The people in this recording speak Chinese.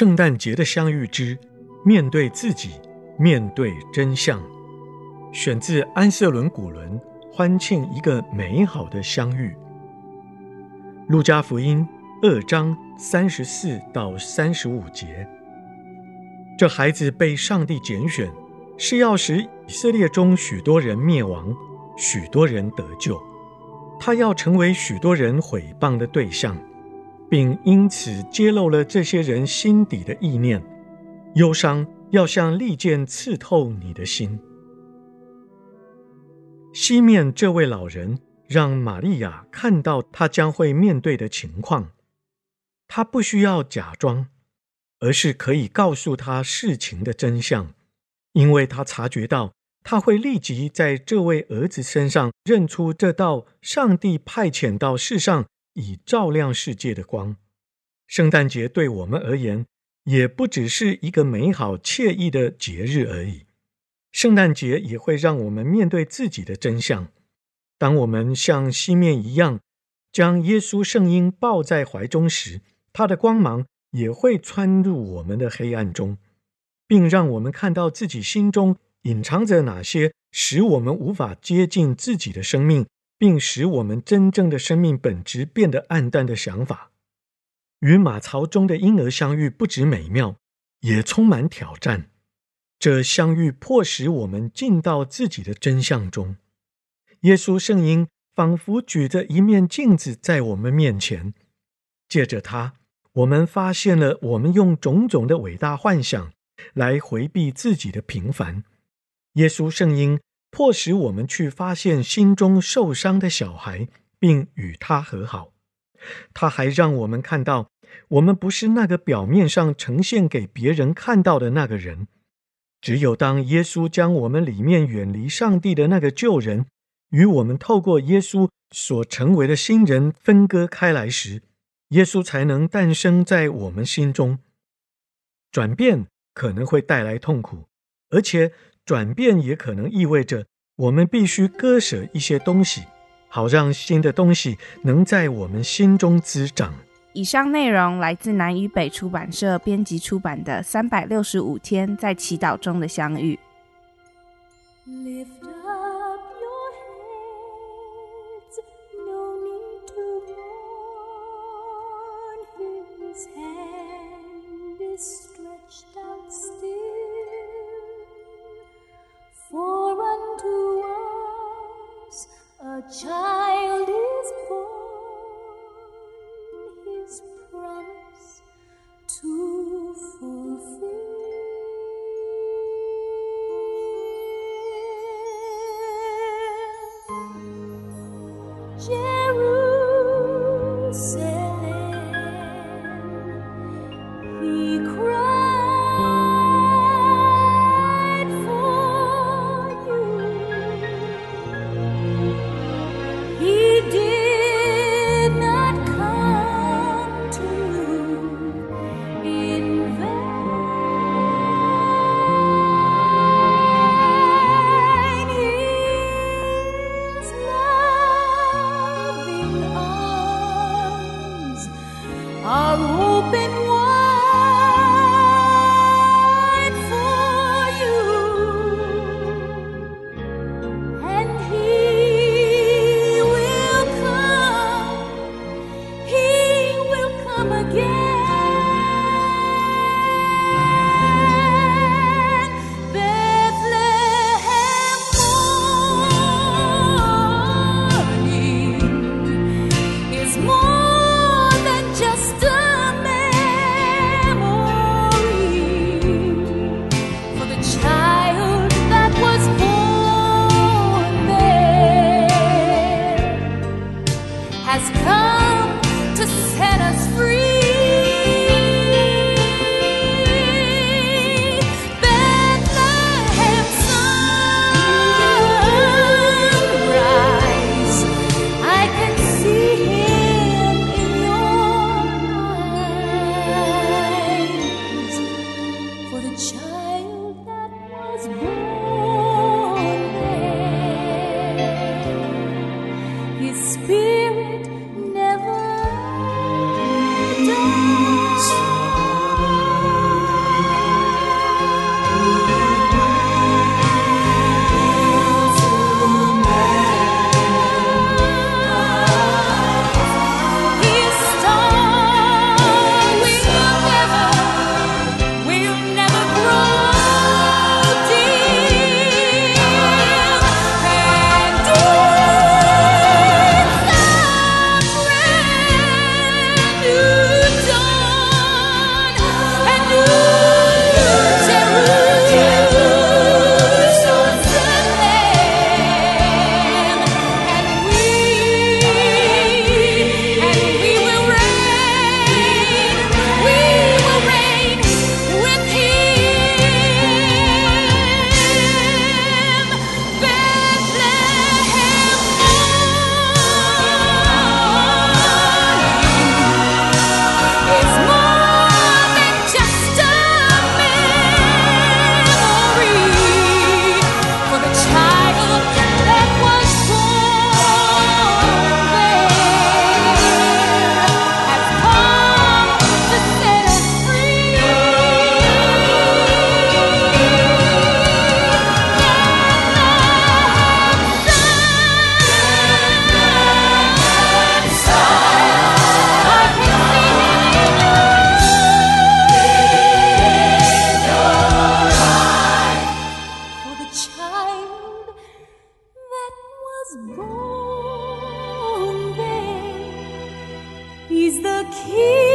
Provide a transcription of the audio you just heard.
圣诞节的相遇之面对自己，面对真相，选自安瑟伦古伦欢庆一个美好的相遇。路加福音二章三十四到三十五节，这孩子被上帝拣选，是要使以色列中许多人灭亡，许多人得救。他要成为许多人毁谤的对象。并因此揭露了这些人心底的意念，忧伤要像利剑刺透你的心。西面这位老人让玛利亚看到他将会面对的情况，他不需要假装，而是可以告诉他事情的真相，因为他察觉到他会立即在这位儿子身上认出这道上帝派遣到世上。以照亮世界的光，圣诞节对我们而言，也不只是一个美好惬意的节日而已。圣诞节也会让我们面对自己的真相。当我们像西面一样，将耶稣圣婴抱在怀中时，他的光芒也会穿入我们的黑暗中，并让我们看到自己心中隐藏着哪些使我们无法接近自己的生命。并使我们真正的生命本质变得暗淡的想法，与马槽中的婴儿相遇，不止美妙，也充满挑战。这相遇迫使我们进到自己的真相中。耶稣圣婴仿佛举着一面镜子在我们面前，借着它，我们发现了我们用种种的伟大幻想来回避自己的平凡。耶稣圣婴。迫使我们去发现心中受伤的小孩，并与他和好。他还让我们看到，我们不是那个表面上呈现给别人看到的那个人。只有当耶稣将我们里面远离上帝的那个旧人，与我们透过耶稣所成为的新人分割开来时，耶稣才能诞生在我们心中。转变可能会带来痛苦，而且。转变也可能意味着我们必须割舍一些东西，好让新的东西能在我们心中滋长。以上内容来自南与北出版社编辑出版的《三百六十五天在祈祷中的相遇》。child is born, his promise to fulfill. Jerusalem. are open born the king.